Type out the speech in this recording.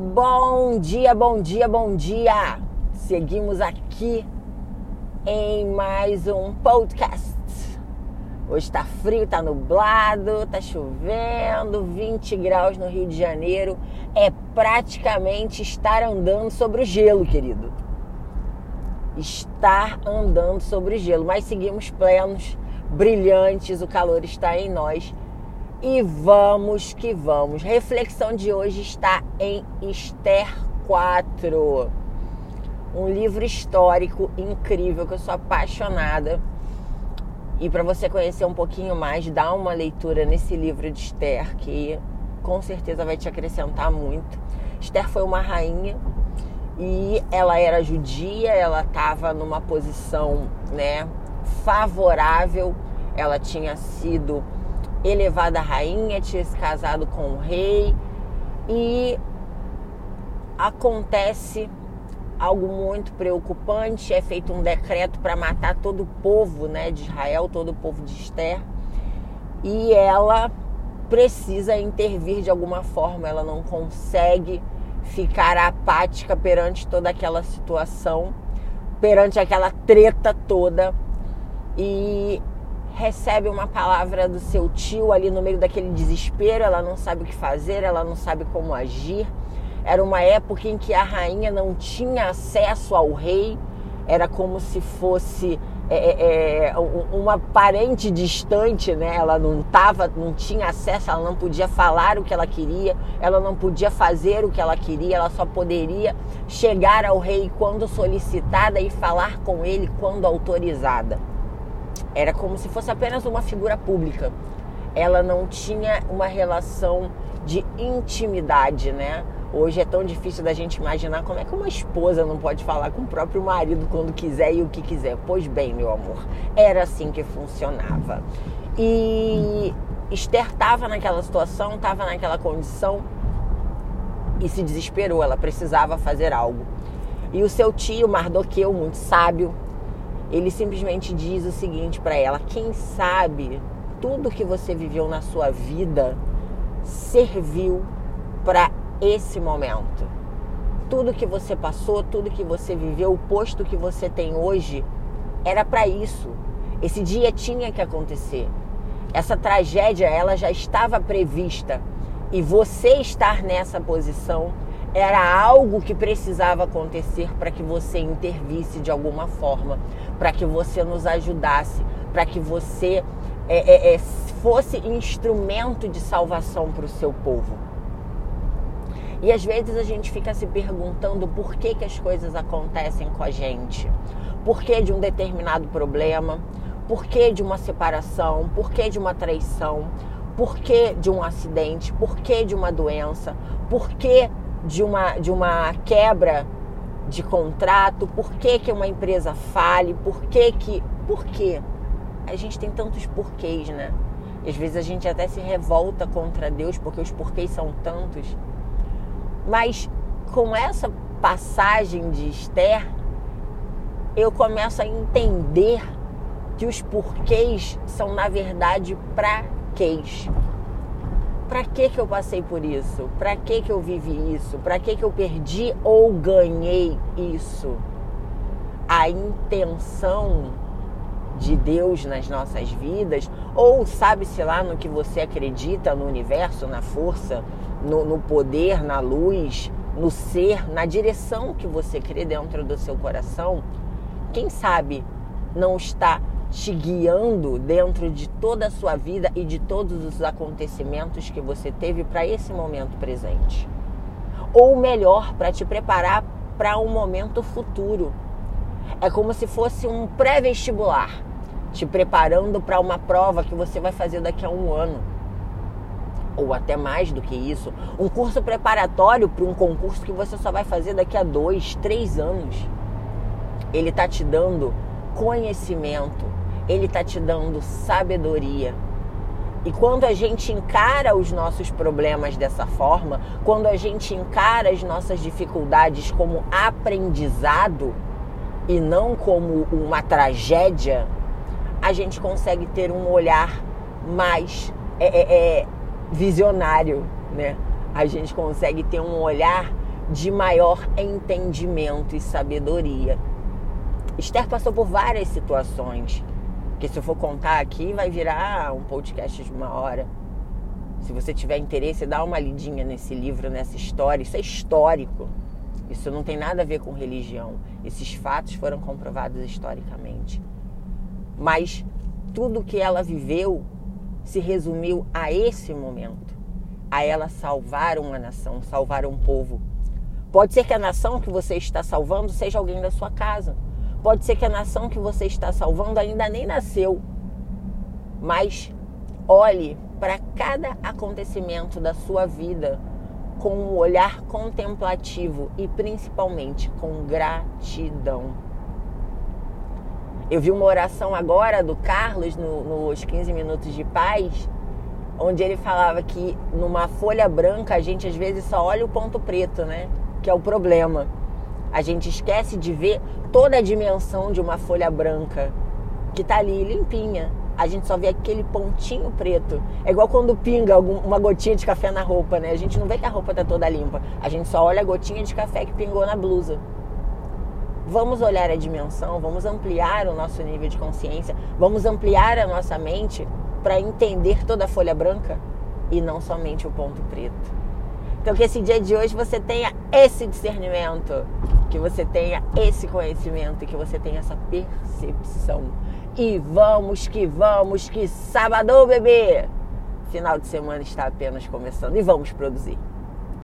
Bom dia, bom dia, bom dia! Seguimos aqui em mais um podcast. Hoje tá frio, tá nublado, tá chovendo, 20 graus no Rio de Janeiro. É praticamente estar andando sobre o gelo, querido. Estar andando sobre o gelo, mas seguimos plenos, brilhantes, o calor está em nós e vamos que vamos. Reflexão de hoje está em Esther 4. Um livro histórico incrível que eu sou apaixonada. E para você conhecer um pouquinho mais, dá uma leitura nesse livro de Esther que com certeza vai te acrescentar muito. Esther foi uma rainha e ela era judia, ela estava numa posição, né, favorável. Ela tinha sido elevada rainha, tinha se casado com o rei e acontece algo muito preocupante, é feito um decreto para matar todo o povo, né, de Israel, todo o povo de Esther. E ela precisa intervir de alguma forma, ela não consegue ficar apática perante toda aquela situação, perante aquela treta toda. E recebe uma palavra do seu tio ali no meio daquele desespero, ela não sabe o que fazer, ela não sabe como agir. Era uma época em que a rainha não tinha acesso ao rei, era como se fosse é, é, é uma parente distante, né? Ela não tava, não tinha acesso, ela não podia falar o que ela queria, ela não podia fazer o que ela queria, ela só poderia chegar ao rei quando solicitada e falar com ele quando autorizada. Era como se fosse apenas uma figura pública. Ela não tinha uma relação de intimidade, né? Hoje é tão difícil da gente imaginar como é que uma esposa não pode falar com o próprio marido quando quiser e o que quiser. Pois bem, meu amor, era assim que funcionava. E Esther estava naquela situação, estava naquela condição e se desesperou. Ela precisava fazer algo. E o seu tio Mardoqueu, muito sábio, ele simplesmente diz o seguinte para ela: quem sabe tudo que você viveu na sua vida serviu para esse momento. Tudo que você passou, tudo que você viveu, o posto que você tem hoje era para isso. Esse dia tinha que acontecer. Essa tragédia ela já estava prevista e você estar nessa posição era algo que precisava acontecer para que você intervisse de alguma forma, para que você nos ajudasse, para que você é, é, é, fosse instrumento de salvação para o seu povo. E às vezes a gente fica se perguntando por que, que as coisas acontecem com a gente. Por que de um determinado problema? Por que de uma separação? Por que de uma traição? Por que de um acidente? Por que de uma doença? Por que de uma, de uma quebra de contrato, por que, que uma empresa fale, por que que. Por quê? A gente tem tantos porquês, né? E às vezes a gente até se revolta contra Deus porque os porquês são tantos. Mas com essa passagem de Esther, eu começo a entender que os porquês são, na verdade, pra quês. Para que que eu passei por isso? Para que que eu vivi isso? Para que que eu perdi ou ganhei isso? A intenção de Deus nas nossas vidas, ou sabe-se lá no que você acredita, no universo, na força, no, no, poder, na luz, no ser, na direção que você crê dentro do seu coração, quem sabe não está te guiando dentro de toda a sua vida e de todos os acontecimentos que você teve para esse momento presente. Ou melhor, para te preparar para um momento futuro. É como se fosse um pré-vestibular, te preparando para uma prova que você vai fazer daqui a um ano. Ou até mais do que isso. Um curso preparatório para um concurso que você só vai fazer daqui a dois, três anos. Ele está te dando conhecimento, ele está te dando sabedoria. E quando a gente encara os nossos problemas dessa forma, quando a gente encara as nossas dificuldades como aprendizado e não como uma tragédia, a gente consegue ter um olhar mais é, é, é, visionário, né? A gente consegue ter um olhar de maior entendimento e sabedoria. Esther passou por várias situações, que se eu for contar aqui vai virar um podcast de uma hora. Se você tiver interesse, dá uma lidinha nesse livro, nessa história. Isso é histórico. Isso não tem nada a ver com religião. Esses fatos foram comprovados historicamente. Mas tudo que ela viveu se resumiu a esse momento, a ela salvar uma nação, salvar um povo. Pode ser que a nação que você está salvando seja alguém da sua casa. Pode ser que a nação que você está salvando ainda nem nasceu. Mas olhe para cada acontecimento da sua vida com um olhar contemplativo e principalmente com gratidão. Eu vi uma oração agora do Carlos no, nos 15 minutos de paz, onde ele falava que numa folha branca a gente às vezes só olha o ponto preto, né? Que é o problema. A gente esquece de ver toda a dimensão de uma folha branca que tá ali limpinha. A gente só vê aquele pontinho preto. É igual quando pinga uma gotinha de café na roupa, né? A gente não vê que a roupa tá toda limpa. A gente só olha a gotinha de café que pingou na blusa. Vamos olhar a dimensão, vamos ampliar o nosso nível de consciência, vamos ampliar a nossa mente para entender toda a folha branca e não somente o ponto preto. Então, que esse dia de hoje você tenha esse discernimento, que você tenha esse conhecimento, que você tenha essa percepção. E vamos que vamos, que sábado, bebê! Final de semana está apenas começando e vamos produzir.